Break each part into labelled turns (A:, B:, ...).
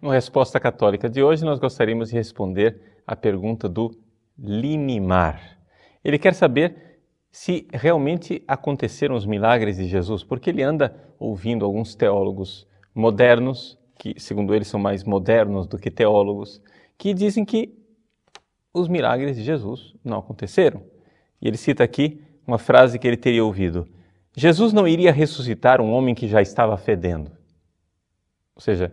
A: No Resposta Católica de hoje, nós gostaríamos de responder a pergunta do Linimar. Ele quer saber se realmente aconteceram os milagres de Jesus, porque ele anda ouvindo alguns teólogos modernos, que segundo ele são mais modernos do que teólogos, que dizem que os milagres de Jesus não aconteceram. E ele cita aqui uma frase que ele teria ouvido: Jesus não iria ressuscitar um homem que já estava fedendo. Ou seja,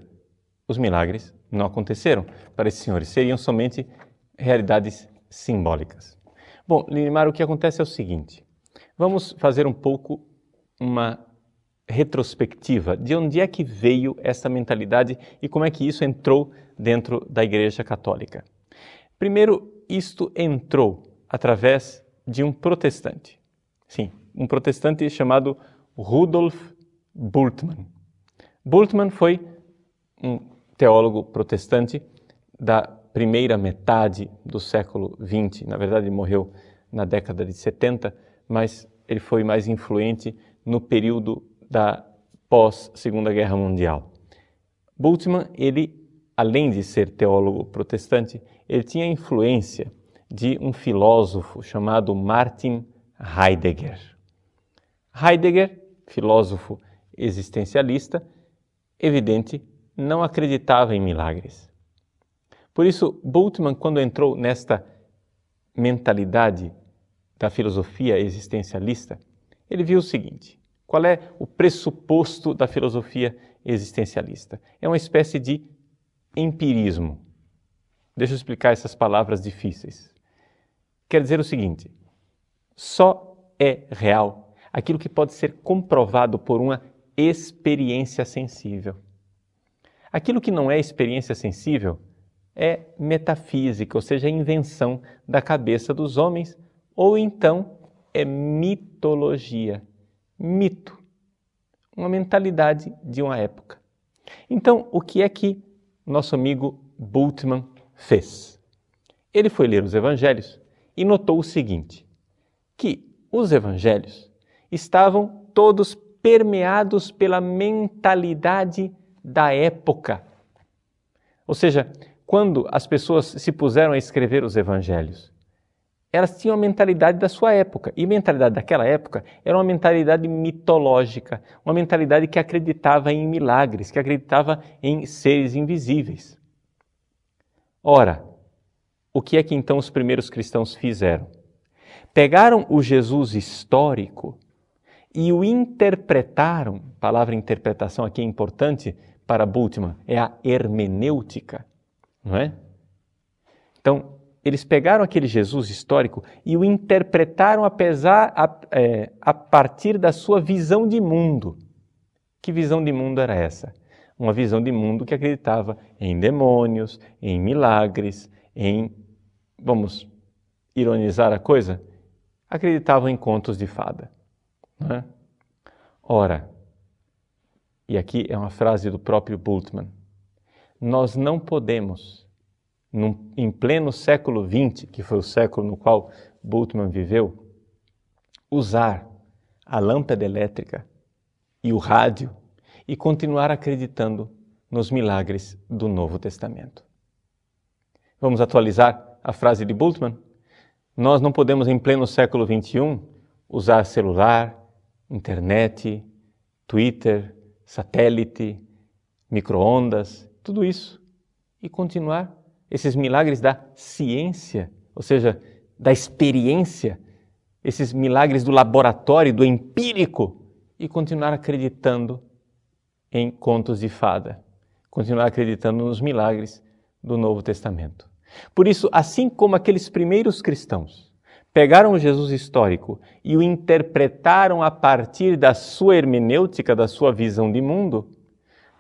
A: os milagres não aconteceram para esses senhores, seriam somente realidades simbólicas. Bom, Linimar, o que acontece é o seguinte: vamos fazer um pouco uma retrospectiva de onde é que veio essa mentalidade e como é que isso entrou dentro da Igreja Católica. Primeiro, isto entrou através de um protestante. Sim, um protestante chamado Rudolf Bultmann. Bultmann foi um teólogo protestante da primeira metade do século XX. Na verdade, ele morreu na década de 70, mas ele foi mais influente no período da pós-Segunda Guerra Mundial. Bultmann, ele, além de ser teólogo protestante, ele tinha influência de um filósofo chamado Martin Heidegger. Heidegger, filósofo existencialista, evidente não acreditava em milagres. Por isso, Bultmann, quando entrou nesta mentalidade da filosofia existencialista, ele viu o seguinte: qual é o pressuposto da filosofia existencialista? É uma espécie de empirismo. Deixa eu explicar essas palavras difíceis. Quer dizer o seguinte: só é real aquilo que pode ser comprovado por uma experiência sensível. Aquilo que não é experiência sensível é metafísica, ou seja, é invenção da cabeça dos homens, ou então é mitologia, mito, uma mentalidade de uma época. Então, o que é que nosso amigo Bultmann fez? Ele foi ler os evangelhos e notou o seguinte: que os evangelhos estavam todos permeados pela mentalidade da época. Ou seja, quando as pessoas se puseram a escrever os evangelhos, elas tinham a mentalidade da sua época. E a mentalidade daquela época era uma mentalidade mitológica, uma mentalidade que acreditava em milagres, que acreditava em seres invisíveis. Ora, o que é que então os primeiros cristãos fizeram? Pegaram o Jesus histórico e o interpretaram, palavra interpretação aqui é importante, para Bultmann é a hermenêutica, não é? Então, eles pegaram aquele Jesus histórico e o interpretaram apesar, a, é, a partir da sua visão de mundo. Que visão de mundo era essa? Uma visão de mundo que acreditava em demônios, em milagres, em, vamos ironizar a coisa, acreditavam em contos de fada. É? Ora, e aqui é uma frase do próprio Bultmann, nós não podemos, num, em pleno século XX, que foi o século no qual Bultmann viveu, usar a lâmpada elétrica e o rádio e continuar acreditando nos milagres do Novo Testamento. Vamos atualizar a frase de Bultmann? Nós não podemos, em pleno século XXI, usar celular, internet, Twitter, satélite, microondas, tudo isso. E continuar esses milagres da ciência, ou seja, da experiência, esses milagres do laboratório, do empírico, e continuar acreditando em contos de fada, continuar acreditando nos milagres do Novo Testamento. Por isso, assim como aqueles primeiros cristãos pegaram o Jesus histórico e o interpretaram a partir da sua hermenêutica, da sua visão de mundo,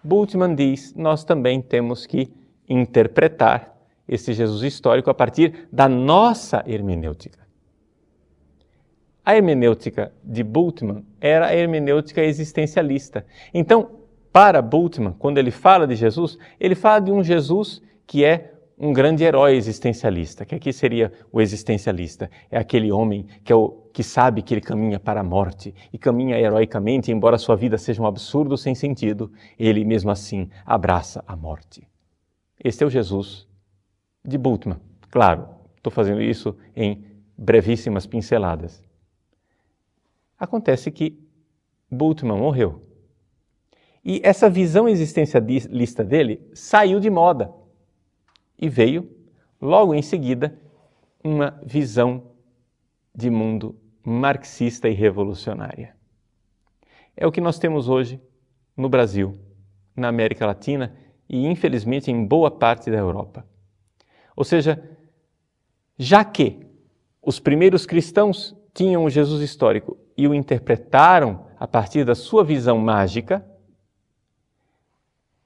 A: Bultmann diz: nós também temos que interpretar esse Jesus histórico a partir da nossa hermenêutica. A hermenêutica de Bultmann era a hermenêutica existencialista. Então, para Bultmann, quando ele fala de Jesus, ele fala de um Jesus que é um grande herói existencialista, que aqui seria o existencialista. É aquele homem que, é o, que sabe que ele caminha para a morte e caminha heroicamente, embora sua vida seja um absurdo sem sentido, ele mesmo assim abraça a morte. Este é o Jesus de Bultmann. Claro, estou fazendo isso em brevíssimas pinceladas. Acontece que Bultmann morreu. E essa visão existencialista dele saiu de moda e veio, logo em seguida, uma visão de mundo marxista e revolucionária. É o que nós temos hoje no Brasil, na América Latina e, infelizmente, em boa parte da Europa. Ou seja, já que os primeiros cristãos tinham o Jesus histórico e o interpretaram a partir da sua visão mágica,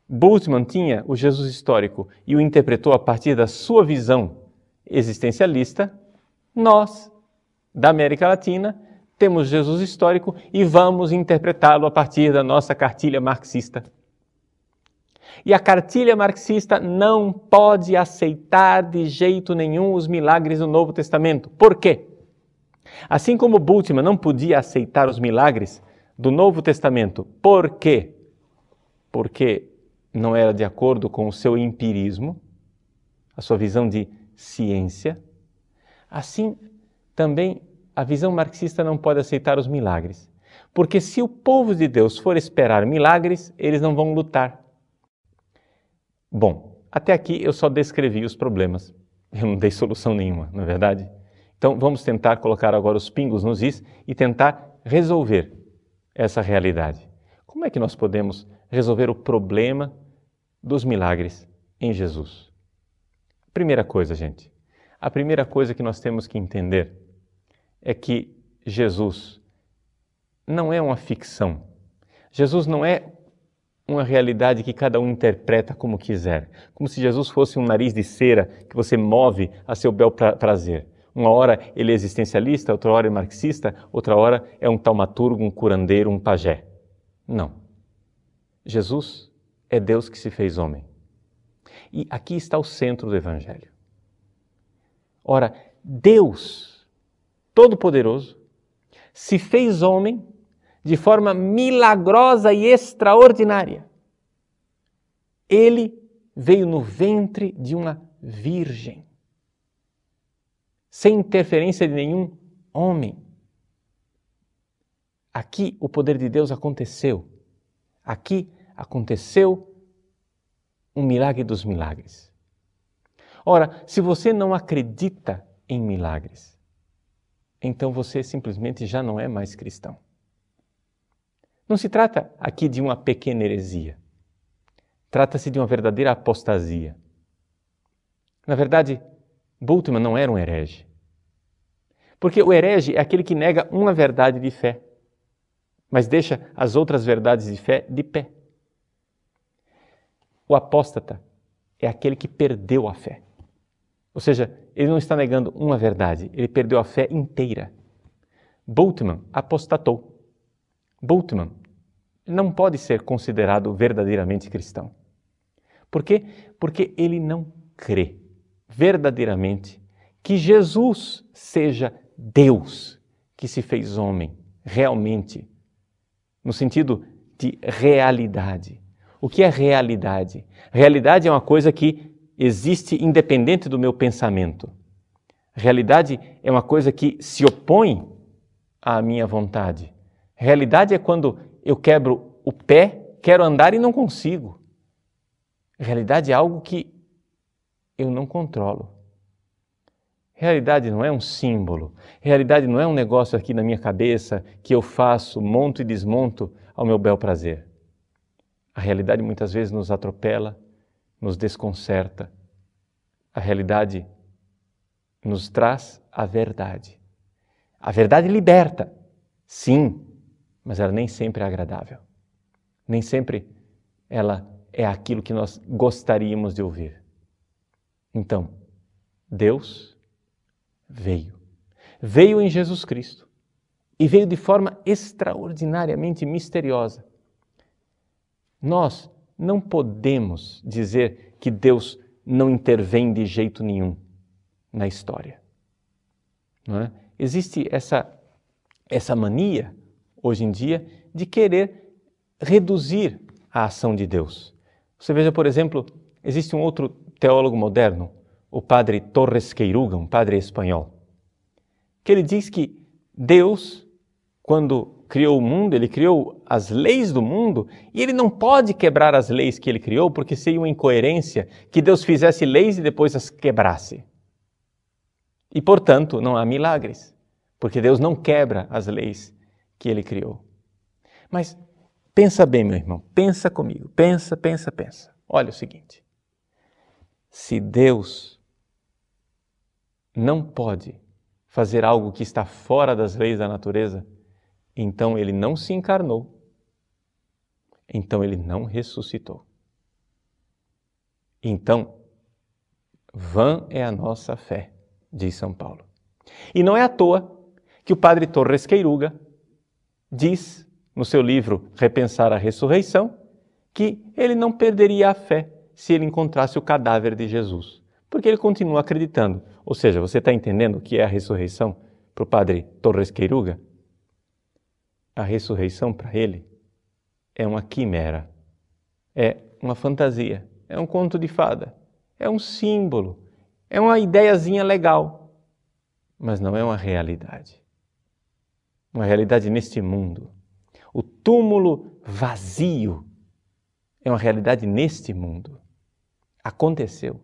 A: Bultmann tinha o Jesus histórico e o interpretou a partir da sua visão existencialista, nós, da América Latina, temos Jesus histórico e vamos interpretá-lo a partir da nossa cartilha marxista. E a cartilha marxista não pode aceitar de jeito nenhum os milagres do Novo Testamento. Por quê? Assim como Bultmann não podia aceitar os milagres do Novo Testamento. Por quê? Porque não era de acordo com o seu empirismo, a sua visão de ciência, assim também a visão marxista não pode aceitar os milagres. Porque se o povo de Deus for esperar milagres, eles não vão lutar. Bom, até aqui eu só descrevi os problemas. Eu não dei solução nenhuma, não é verdade? Então vamos tentar colocar agora os pingos nos is e tentar resolver essa realidade. Como é que nós podemos resolver o problema dos milagres em Jesus. Primeira coisa, gente, a primeira coisa que nós temos que entender é que Jesus não é uma ficção. Jesus não é uma realidade que cada um interpreta como quiser, como se Jesus fosse um nariz de cera que você move a seu bel prazer. Uma hora ele é existencialista, outra hora é marxista, outra hora é um taumaturgo, um curandeiro, um pajé. Não. Jesus é Deus que se fez homem. E aqui está o centro do Evangelho. Ora, Deus Todo-Poderoso se fez homem de forma milagrosa e extraordinária. Ele veio no ventre de uma virgem, sem interferência de nenhum homem. Aqui o poder de Deus aconteceu. Aqui aconteceu um milagre dos milagres. Ora, se você não acredita em milagres, então você simplesmente já não é mais cristão. Não se trata aqui de uma pequena heresia. Trata-se de uma verdadeira apostasia. Na verdade, Bultmann não era um herege. Porque o herege é aquele que nega uma verdade de fé, mas deixa as outras verdades de fé de pé. O apóstata é aquele que perdeu a fé. Ou seja, ele não está negando uma verdade, ele perdeu a fé inteira. Bultmann apostatou. Bultmann não pode ser considerado verdadeiramente cristão. Por quê? Porque ele não crê verdadeiramente que Jesus seja Deus que se fez homem, realmente, no sentido de realidade. O que é realidade? Realidade é uma coisa que existe independente do meu pensamento. Realidade é uma coisa que se opõe à minha vontade. Realidade é quando eu quebro o pé, quero andar e não consigo. Realidade é algo que eu não controlo. Realidade não é um símbolo. Realidade não é um negócio aqui na minha cabeça que eu faço, monto e desmonto ao meu bel prazer. A realidade muitas vezes nos atropela, nos desconcerta. A realidade nos traz a verdade. A verdade liberta, sim, mas ela nem sempre é agradável. Nem sempre ela é aquilo que nós gostaríamos de ouvir. Então, Deus veio. Veio em Jesus Cristo e veio de forma extraordinariamente misteriosa Nós não podemos dizer que Deus não intervém de jeito nenhum na história. É? Existe essa, essa mania, hoje em dia, de querer reduzir a ação de Deus. Você veja, por exemplo, existe um outro teólogo moderno, o padre Torres Queiruga, um padre espanhol, que ele diz que Deus, quando criou o mundo, ele criou as leis do mundo e ele não pode quebrar as leis que ele criou porque seria uma incoerência que Deus fizesse leis e depois as quebrasse. E, portanto, não há milagres, porque Deus não quebra as leis que ele criou. Mas pensa bem, meu irmão, pensa comigo, pensa, pensa, pensa. Olha o seguinte: se Deus não pode fazer algo que está fora das leis da natureza, então ele não se encarnou, então ele não ressuscitou. Então, vã é a nossa fé, diz São Paulo. E não é à toa que o padre Torres Queiruga diz no seu livro Repensar a Ressurreição que ele não perderia a fé se ele encontrasse o cadáver de Jesus, porque ele continua acreditando. Ou seja, você está entendendo o que é a ressurreição para o padre Torres Queiruga? a ressurreição para ele é uma quimera, é uma fantasia, é um conto de fada, é um símbolo, é uma ideiazinha legal, mas não é uma realidade. Uma realidade neste mundo. O túmulo vazio é uma realidade neste mundo. Aconteceu.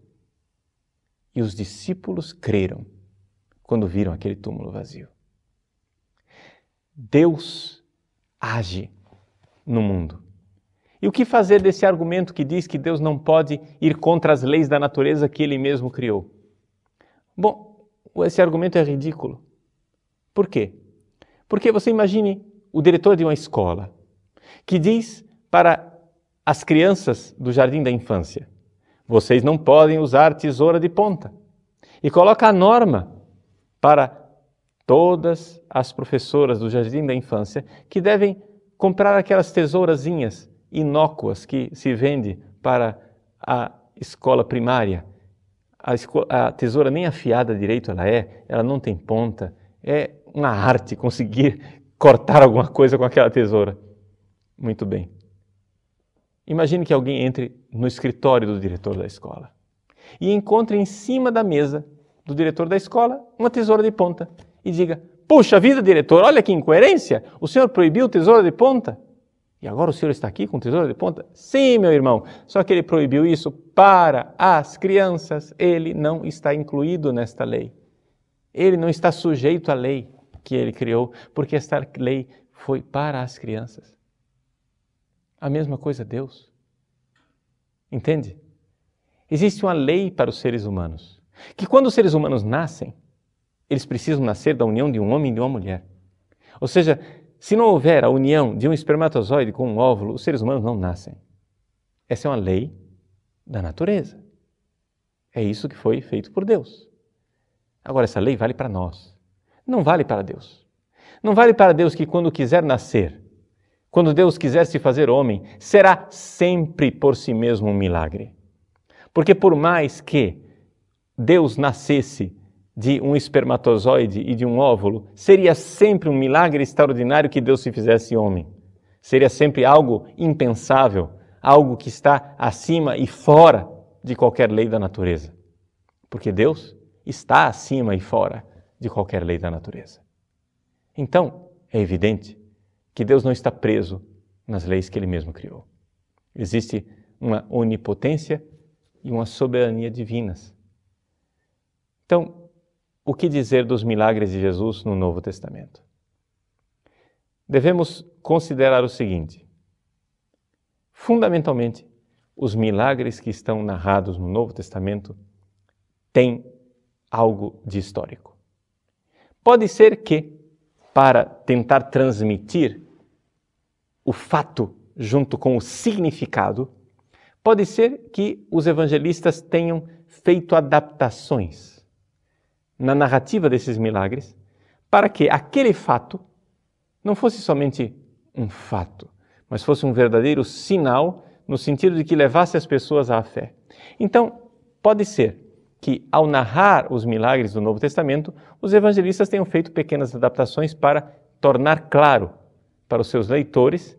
A: E os discípulos creram quando viram aquele túmulo vazio. Deus age no mundo. E o que fazer desse argumento que diz que Deus não pode ir contra as leis da natureza que ele mesmo criou? Bom, esse argumento é ridículo. Por quê? Porque você imagine o diretor de uma escola que diz para as crianças do jardim da infância: vocês não podem usar tesoura de ponta. E coloca a norma para todas as professoras do jardim da infância que devem comprar aquelas tesourazinhas inócuas que se vende para a escola primária. A, a, tesoura nem afiada direito ela é, ela não tem ponta. É uma arte conseguir cortar alguma coisa com aquela tesoura. Muito bem. Imagine que alguém entre no escritório do diretor da escola e encontre em cima da mesa do diretor da escola uma tesoura de ponta e diga: Puxa vida, diretor, olha que incoerência! O senhor proibiu tesoura de ponta? E agora o senhor está aqui com tesoura de ponta? Sim, meu irmão, só que ele proibiu isso para as crianças. Ele não está incluído nesta lei. Ele não está sujeito à lei que ele criou, porque esta lei foi para as crianças. A mesma coisa Deus. Entende? Existe uma lei para os seres humanos, que quando os seres humanos nascem, eles precisam nascer da união de um homem e de uma mulher. Ou seja, se não houver a união de um espermatozoide com um óvulo, os seres humanos não nascem. Essa é uma lei da natureza. É isso que foi feito por Deus. Agora, essa lei vale para nós. Não vale para Deus. Não vale para Deus que, quando quiser nascer, quando Deus quiser se fazer homem, será sempre por si mesmo um milagre. Porque, por mais que Deus nascesse de um espermatozoide e de um óvulo, seria sempre um milagre extraordinário que Deus se fizesse homem. Seria sempre algo impensável, algo que está acima e fora de qualquer lei da natureza. Porque Deus está acima e fora de qualquer lei da natureza. Então, é evidente que Deus não está preso nas leis que ele mesmo criou. Existe uma onipotência e uma soberania divinas. Então, o que dizer dos milagres de Jesus no Novo Testamento? Devemos considerar o seguinte: fundamentalmente, os milagres que estão narrados no Novo Testamento têm algo de histórico. Pode ser que, para tentar transmitir o fato junto com o significado, pode ser que os evangelistas tenham feito adaptações na narrativa desses milagres, para que aquele fato não fosse somente um fato, mas fosse um verdadeiro sinal no sentido de que levasse as pessoas à fé. Então, pode ser que, ao narrar os milagres do Novo Testamento, os evangelistas tenham feito pequenas adaptações para tornar claro para os seus leitores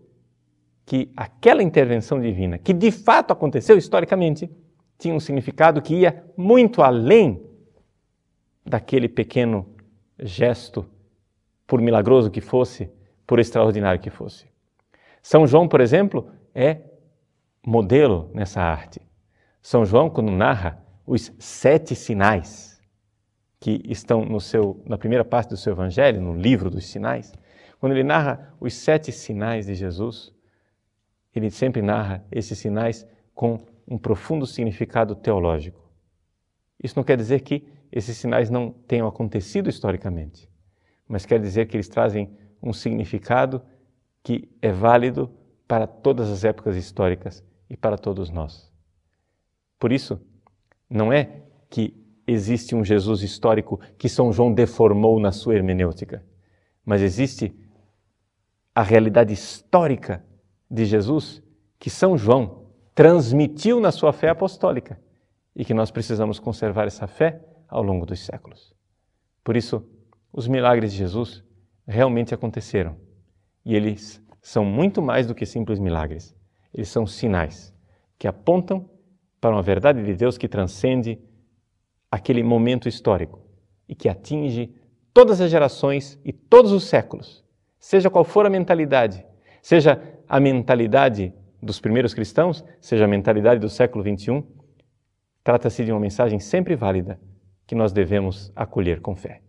A: que aquela intervenção divina, que de fato aconteceu historicamente, tinha um significado que ia muito além daquele pequeno gesto, por milagroso que fosse, por extraordinário que fosse. São João, por exemplo, é modelo nessa arte. São João, quando narra os sete sinais que estão no seu, na primeira parte do seu evangelho, no livro dos sinais, quando ele narra os sete sinais de Jesus, ele sempre narra esses sinais com um profundo significado teológico. Isso não quer dizer que esses sinais não tenham acontecido historicamente, mas quer dizer que eles trazem um significado que é válido para todas as épocas históricas e para todos nós. Por isso, não é que existe um Jesus histórico que São João deformou na sua hermenêutica, mas existe a realidade histórica de Jesus que São João transmitiu na sua fé apostólica e que nós precisamos conservar essa fé ao longo dos séculos. Por isso, os milagres de Jesus realmente aconteceram e eles são muito mais do que simples milagres. Eles são sinais que apontam para uma verdade de Deus que transcende aquele momento histórico e que atinge todas as gerações e todos os séculos, seja qual for a mentalidade, seja a mentalidade dos primeiros cristãos, seja a mentalidade do século XXI, trata-se de uma mensagem sempre válida que nós devemos acolher com fé.